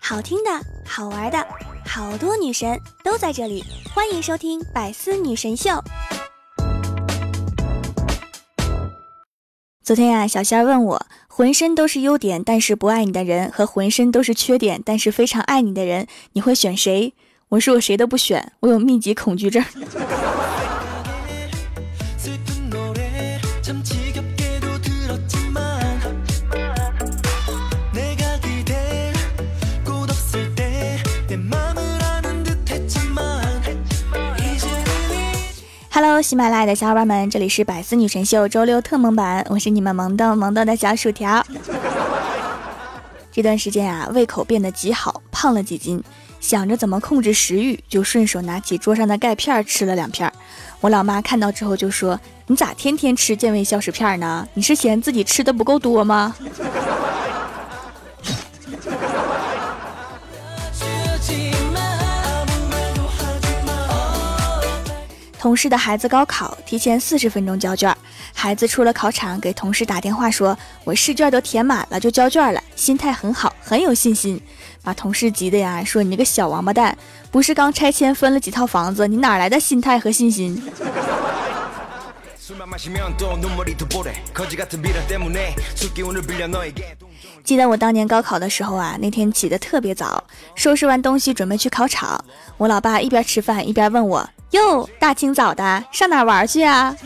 好听的，好玩的，好多女神都在这里，欢迎收听《百思女神秀》。昨天呀，小仙儿问我，浑身都是优点但是不爱你的人和浑身都是缺点但是非常爱你的人，你会选谁？我说我谁都不选，我有密集恐惧症。喜马拉雅的小伙伴们，这里是百思女神秀周六特萌版，我是你们萌豆萌豆的小薯条。这段时间啊，胃口变得极好，胖了几斤，想着怎么控制食欲，就顺手拿起桌上的钙片吃了两片。我老妈看到之后就说：“你咋天天吃健胃消食片呢？你是嫌自己吃的不够多吗？”同事的孩子高考提前四十分钟交卷，孩子出了考场给同事打电话说：“我试卷都填满了，就交卷了，心态很好，很有信心。”把同事急的呀，说：“你那个小王八蛋，不是刚拆迁分了几套房子，你哪来的心态和信心？” 记得我当年高考的时候啊，那天起得特别早，收拾完东西准备去考场，我老爸一边吃饭一边问我。哟，大清早的上哪玩去啊？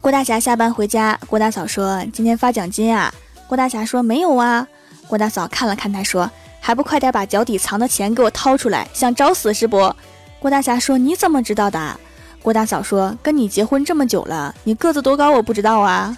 郭大侠下班回家，郭大嫂说：“今天发奖金啊？”郭大侠说：“没有啊。”郭大嫂看了看他，说：“还不快点把脚底藏的钱给我掏出来，想找死是不？”郭大侠说：“你怎么知道的？”郭大嫂说：“跟你结婚这么久了，你个子多高我不知道啊。”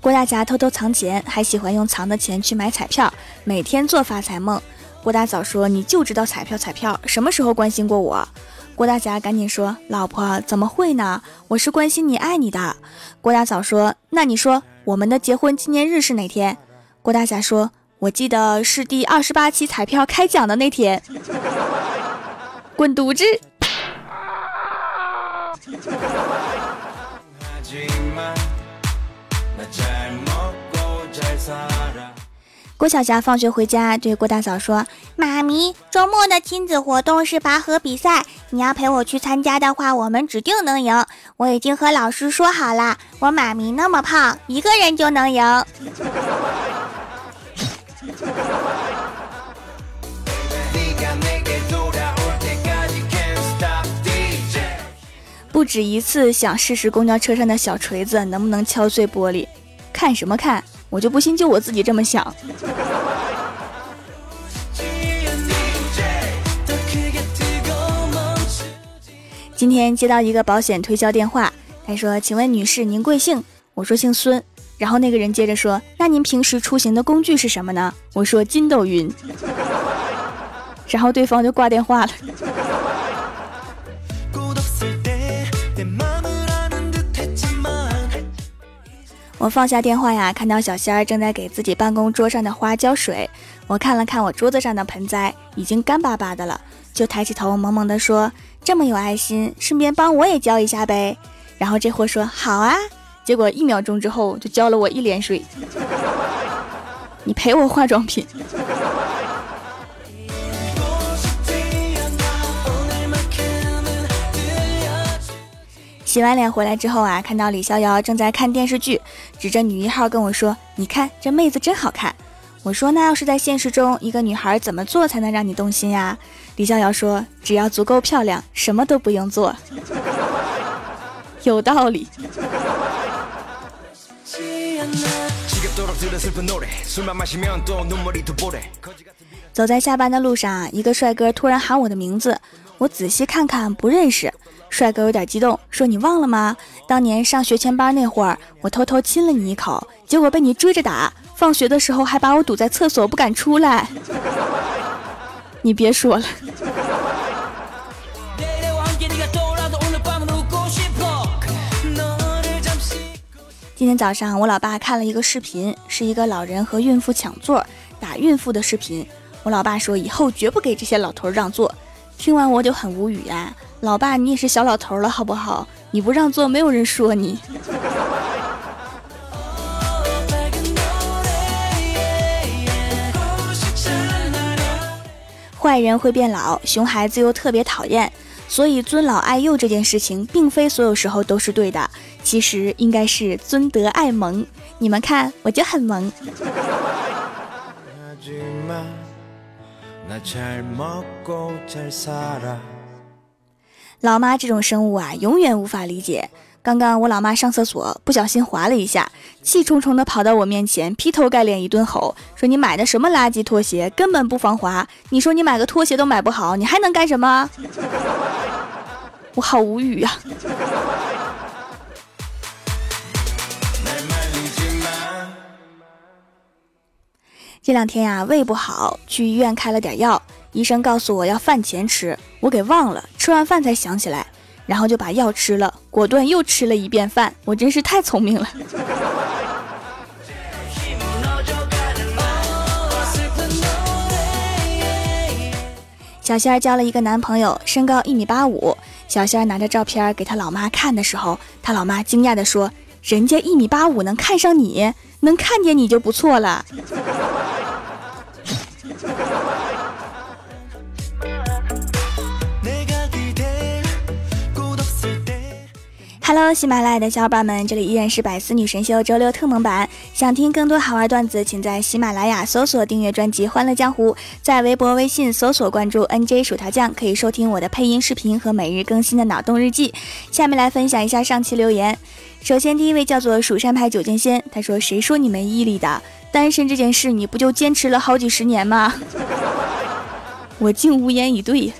郭大侠偷偷藏钱，还喜欢用藏的钱去买彩票，每天做发财梦。郭大嫂说：“你就知道彩票，彩票什么时候关心过我？”郭大侠赶紧说：“老婆怎么会呢？我是关心你，爱你的。”郭大嫂说：“那你说我们的结婚纪念日是哪天？”郭大侠说：“我记得是第二十八期彩票开奖的那天。”滚犊子！郭晓霞放学回家，对郭大嫂说：“妈咪，周末的亲子活动是拔河比赛，你要陪我去参加的话，我们指定能赢。我已经和老师说好了，我妈咪那么胖，一个人就能赢。”不止一次想试试公交车上的小锤子能不能敲碎玻璃，看什么看？我就不信，就我自己这么想。今天接到一个保险推销电话，他说：“请问女士，您贵姓？”我说：“姓孙。”然后那个人接着说：“那您平时出行的工具是什么呢？”我说：“筋斗云。”然后对方就挂电话了。我放下电话呀，看到小仙儿正在给自己办公桌上的花浇水。我看了看我桌子上的盆栽，已经干巴巴的了，就抬起头萌萌的说：“这么有爱心，顺便帮我也浇一下呗。”然后这货说：“好啊。”结果一秒钟之后就浇了我一脸水。你赔我化妆品。洗完脸回来之后啊，看到李逍遥正在看电视剧，指着女一号跟我说：“你看这妹子真好看。”我说：“那要是在现实中，一个女孩怎么做才能让你动心呀？”李逍遥说：“只要足够漂亮，什么都不用做。” 有道理。走在下班的路上，一个帅哥突然喊我的名字，我仔细看看不认识。帅哥有点激动，说：“你忘了吗？当年上学前班那会儿，我偷偷亲了你一口，结果被你追着打，放学的时候还把我堵在厕所不敢出来。你别说了。”今天早上我老爸看了一个视频，是一个老人和孕妇抢座打孕妇的视频。我老爸说以后绝不给这些老头让座。听完我就很无语呀，老爸你也是小老头了好不好？你不让座没有人说你。坏人会变老，熊孩子又特别讨厌，所以尊老爱幼这件事情，并非所有时候都是对的。其实应该是尊德爱萌。你们看，我就很萌。老妈这种生物啊，永远无法理解。刚刚我老妈上厕所不小心滑了一下，气冲冲的跑到我面前，劈头盖脸一顿吼，说你买的什么垃圾拖鞋，根本不防滑。你说你买个拖鞋都买不好，你还能干什么？我好无语呀。这两天呀，胃不好，去医院开了点药，医生告诉我要饭前吃，我给忘了，吃完饭才想起来。然后就把药吃了，果断又吃了一遍饭。我真是太聪明了。小仙儿交了一个男朋友，身高一米八五。小仙儿拿着照片给他老妈看的时候，他老妈惊讶的说：“人家一米八五能看上你，能看见你就不错了。” Hello，喜马拉雅的小伙伴们，这里依然是百思女神秀周六特蒙版。想听更多好玩段子，请在喜马拉雅搜索订阅专辑《欢乐江湖》，在微博、微信搜索关注 NJ 薯条酱，可以收听我的配音视频和每日更新的脑洞日记。下面来分享一下上期留言。首先，第一位叫做蜀山派九剑仙，他说：“谁说你没毅力的？单身这件事，你不就坚持了好几十年吗？” 我竟无言以对。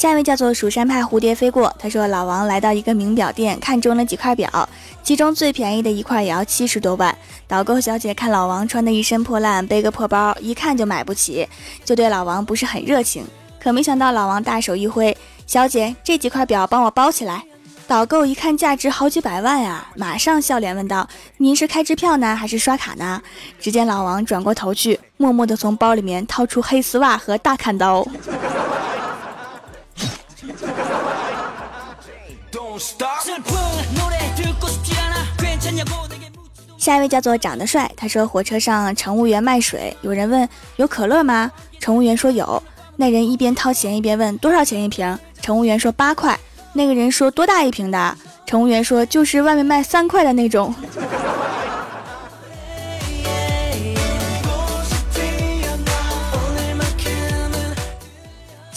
下一位叫做蜀山派蝴蝶飞过，他说老王来到一个名表店，看中了几块表，其中最便宜的一块也要七十多万。导购小姐看老王穿的一身破烂，背个破包，一看就买不起，就对老王不是很热情。可没想到老王大手一挥，小姐这几块表帮我包起来。导购一看价值好几百万啊，马上笑脸问道：“您是开支票呢，还是刷卡呢？”只见老王转过头去，默默地从包里面掏出黑丝袜和大砍刀。下一位叫做长得帅，他说火车上乘务员卖水，有人问有可乐吗？乘务员说有。那人一边掏钱一边问多少钱一瓶？乘务员说八块。那个人说多大一瓶的？乘务员说就是外面卖三块的那种。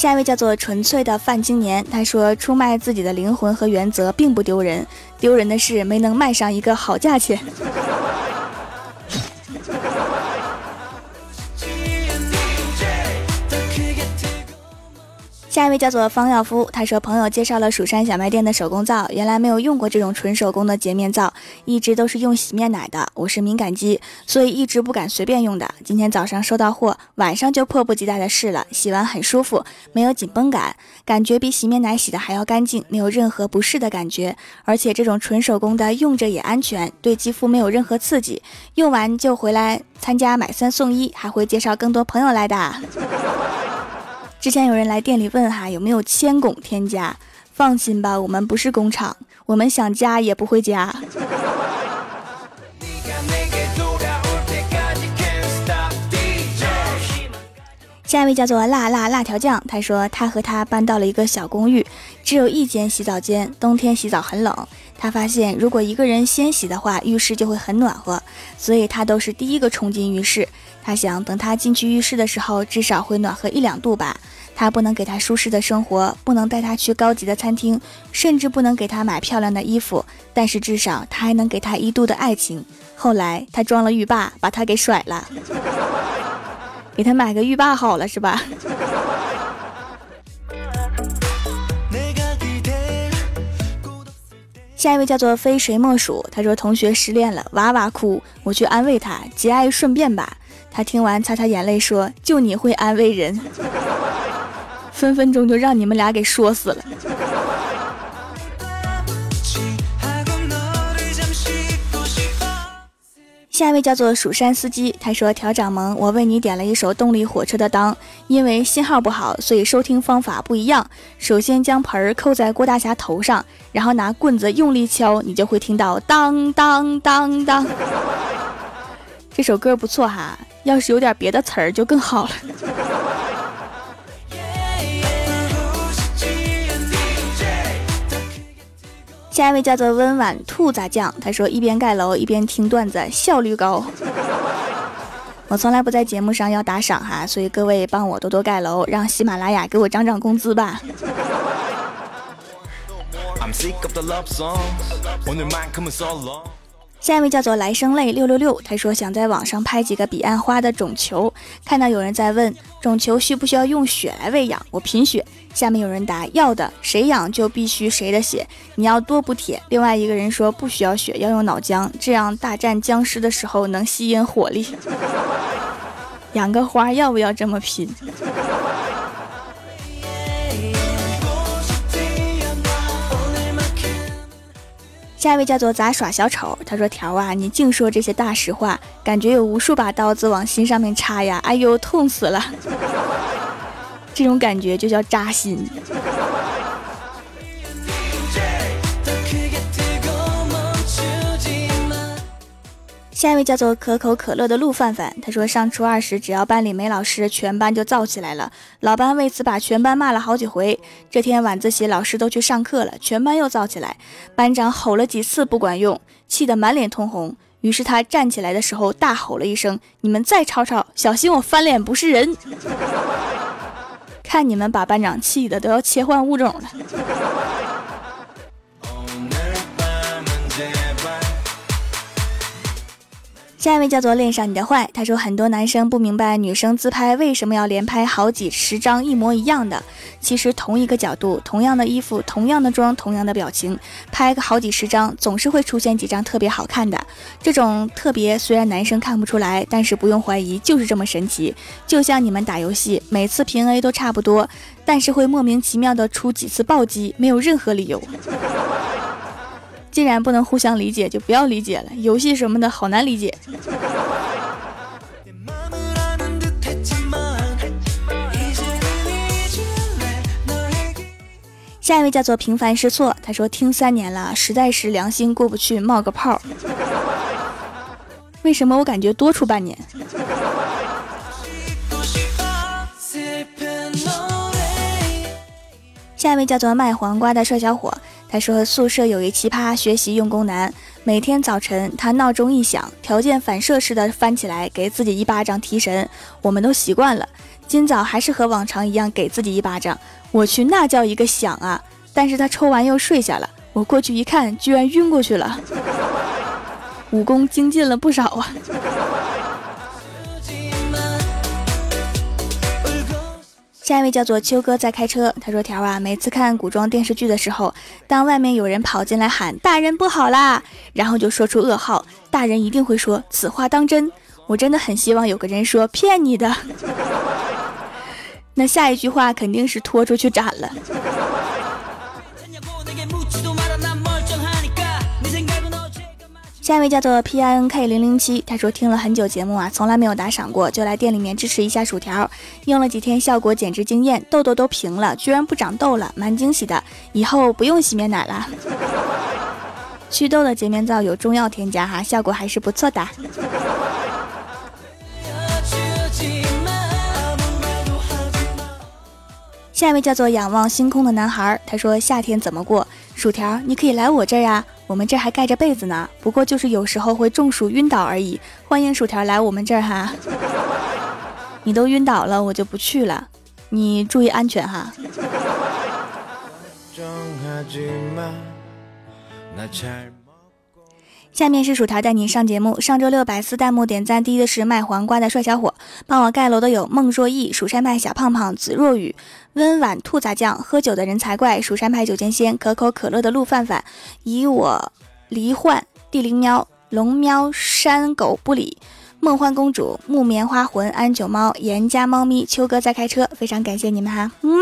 下一位叫做纯粹的范青年，他说出卖自己的灵魂和原则并不丢人，丢人的是没能卖上一个好价钱。下一位叫做方耀夫，他说朋友介绍了蜀山小卖店的手工皂，原来没有用过这种纯手工的洁面皂，一直都是用洗面奶的。我是敏感肌，所以一直不敢随便用的。今天早上收到货，晚上就迫不及待的试了，洗完很舒服，没有紧绷感，感觉比洗面奶洗的还要干净，没有任何不适的感觉。而且这种纯手工的用着也安全，对肌肤没有任何刺激。用完就回来参加买三送一，还会介绍更多朋友来的。之前有人来店里问哈有没有铅汞添加，放心吧，我们不是工厂，我们想加也不会加。下一位叫做辣辣辣条酱，他说他和他搬到了一个小公寓，只有一间洗澡间，冬天洗澡很冷。他发现如果一个人先洗的话，浴室就会很暖和，所以他都是第一个冲进浴室。他想等他进去浴室的时候，至少会暖和一两度吧。他不能给他舒适的生活，不能带他去高级的餐厅，甚至不能给他买漂亮的衣服，但是至少他还能给他一度的爱情。后来他装了浴霸，把他给甩了。给他买个浴霸好了，是吧？下一位叫做非谁莫属，他说同学失恋了，哇哇哭，我去安慰他，节哀顺变吧。他听完擦擦眼泪说：“就你会安慰人，分分钟就让你们俩给说死了。下一位叫做蜀山司机他说调掌门我为你点了一首动力火车的当因为信号不好所以收听方法不一样首先将盆儿扣在郭大侠头上然后拿棍子用力敲你就会听到当当当当。这首歌不错哈要是有点别的词儿就更好了。下一位叫做温婉兔杂酱，他说一边盖楼一边听段子，效率高。我从来不在节目上要打赏哈，所以各位帮我多多盖楼，让喜马拉雅给我涨涨工资吧。下一位叫做来生泪六六六，他说想在网上拍几个彼岸花的种球，看到有人在问种球需不需要用血来喂养，我贫血。下面有人答要的，谁养就必须谁的血，你要多补铁。另外一个人说不需要血，要用脑浆，这样大战僵尸的时候能吸引火力。养个花要不要这么拼？下一位叫做杂耍小丑，他说：“条啊，你净说这些大实话，感觉有无数把刀子往心上面插呀！哎呦，痛死了！这种感觉就叫扎心。”下一位叫做可口可乐的陆范范，他说上初二时，只要班里没老师，全班就燥起来了。老班为此把全班骂了好几回。这天晚自习，老师都去上课了，全班又燥起来。班长吼了几次不管用，气得满脸通红。于是他站起来的时候大吼了一声：“你们再吵吵，小心我翻脸不是人！” 看你们把班长气的都要切换物种了。下一位叫做恋上你的坏，他说很多男生不明白女生自拍为什么要连拍好几十张一模一样的，其实同一个角度、同样的衣服、同样的妆、同样的表情，拍个好几十张，总是会出现几张特别好看的。这种特别虽然男生看不出来，但是不用怀疑，就是这么神奇。就像你们打游戏，每次平 A 都差不多，但是会莫名其妙的出几次暴击，没有任何理由。既然不能互相理解，就不要理解了。游戏什么的好难理解。下一位叫做平凡失错，他说听三年了，实在是良心过不去，冒个泡。为什么我感觉多出半年？下一位叫做卖黄瓜的帅小伙。他说：“宿舍有一奇葩学习用功男，每天早晨他闹钟一响，条件反射似的翻起来给自己一巴掌提神。我们都习惯了，今早还是和往常一样给自己一巴掌。我去，那叫一个响啊！但是他抽完又睡下了。我过去一看，居然晕过去了，武功精进了不少啊。”下一位叫做秋哥在开车，他说：“条啊，每次看古装电视剧的时候，当外面有人跑进来喊‘大人不好啦’，然后就说出噩耗，大人一定会说此话当真。我真的很希望有个人说骗你的，那下一句话肯定是拖出去斩了。”下一位叫做 P I N K 零零七，他说听了很久节目啊，从来没有打赏过，就来店里面支持一下薯条。用了几天，效果简直惊艳，痘痘都平了，居然不长痘了，蛮惊喜的。以后不用洗面奶了。祛痘的洁面皂有中药添加哈，效果还是不错的。下一位叫做仰望星空的男孩，他说夏天怎么过？薯条，你可以来我这儿呀。我们这还盖着被子呢，不过就是有时候会中暑晕倒而已。欢迎薯条来我们这儿哈，你都晕倒了，我就不去了。你注意安全哈。下面是薯条带你上节目。上周六百四弹幕点赞第一的是卖黄瓜的帅小伙，帮我盖楼的有孟若意、蜀山派小胖胖、紫若雨、温婉兔杂酱、喝酒的人才怪、蜀山派酒剑仙、可口可乐的陆范范、以我离幻、地灵喵、龙喵、山狗不理、梦幻公主、木棉花魂、安九猫、严家猫咪、秋哥在开车，非常感谢你们哈，么。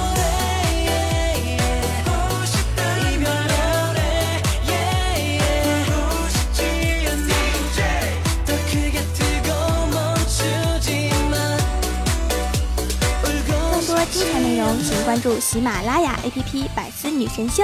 关注喜马拉雅 APP《百思女神秀》。